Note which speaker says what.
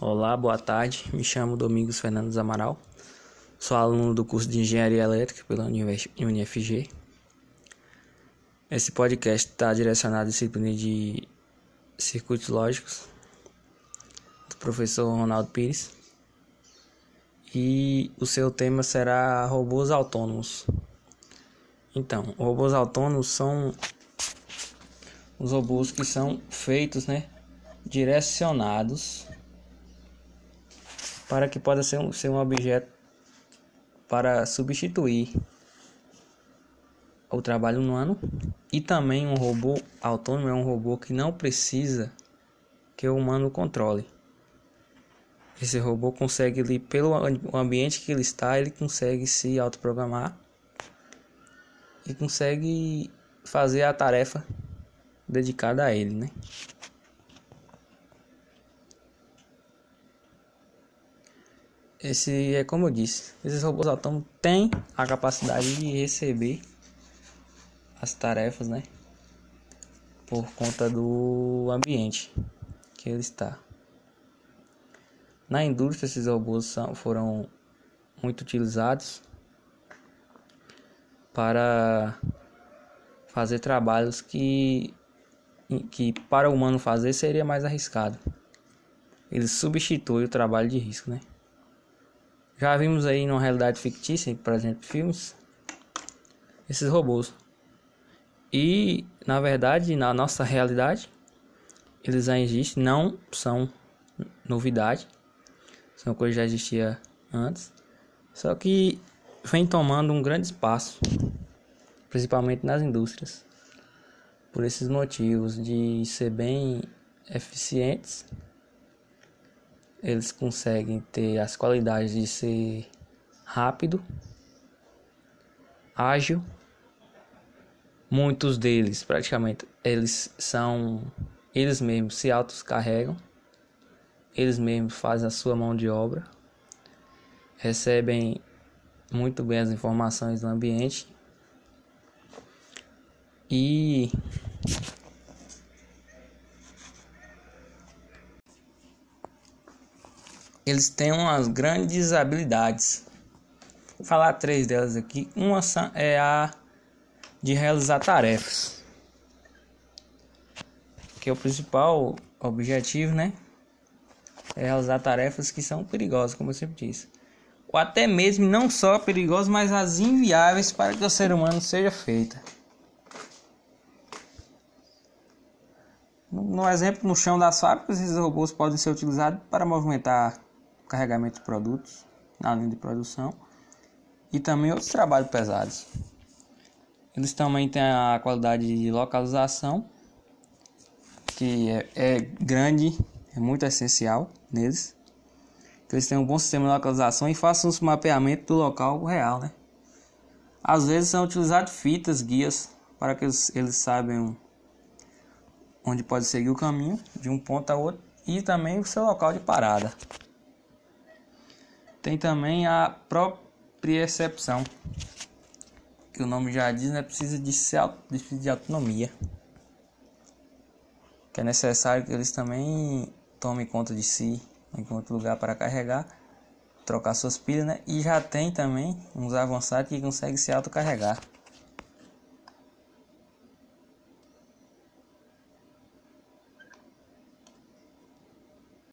Speaker 1: Olá, boa tarde. Me chamo Domingos Fernandes Amaral. Sou aluno do curso de Engenharia Elétrica pela UniFG. Esse podcast está direcionado à disciplina de circuitos lógicos do professor Ronaldo Pires. E o seu tema será robôs autônomos. Então, robôs autônomos são os robôs que são feitos, né, direcionados para que possa ser um, ser um objeto para substituir o trabalho humano e também um robô autônomo é um robô que não precisa que o humano controle. Esse robô consegue ali pelo ambiente que ele está, ele consegue se autoprogramar e consegue fazer a tarefa dedicada a ele, né? Esse é como eu disse, esses robôs autônomos têm a capacidade de receber as tarefas, né? Por conta do ambiente que ele está. Na indústria, esses robôs são, foram muito utilizados para fazer trabalhos que, que para o humano fazer seria mais arriscado. Ele substitui o trabalho de risco, né? Já vimos aí numa realidade fictícia, por exemplo, filmes, esses robôs. E, na verdade, na nossa realidade, eles já existem, não são novidade, são coisas que já existia antes, só que vem tomando um grande espaço, principalmente nas indústrias, por esses motivos de ser bem eficientes eles conseguem ter as qualidades de ser rápido, ágil. Muitos deles, praticamente, eles são eles mesmos se autocarregam, eles mesmos fazem a sua mão de obra, recebem muito bem as informações do ambiente e eles têm umas grandes habilidades. Vou falar três delas aqui. Uma é a de realizar tarefas, que é o principal objetivo, né? É realizar tarefas que são perigosas, como eu sempre disse. Ou até mesmo não só perigosas, mas as inviáveis para que o ser humano seja feita. No exemplo, no chão das fábricas, esses robôs podem ser utilizados para movimentar carregamento de produtos na linha de produção e também outros trabalhos pesados. Eles também têm a qualidade de localização, que é, é grande, é muito essencial neles. Eles têm um bom sistema de localização e façam um mapeamento do local real, né? Às vezes são utilizadas fitas, guias, para que eles, eles saibam onde pode seguir o caminho de um ponto a outro e também o seu local de parada. Tem também a propriocepção, que o nome já diz, né? Precisa de, de autonomia. Que é necessário que eles também tomem conta de si, enquanto lugar para carregar, trocar suas pilhas, né? E já tem também uns avançados que conseguem se autocarregar.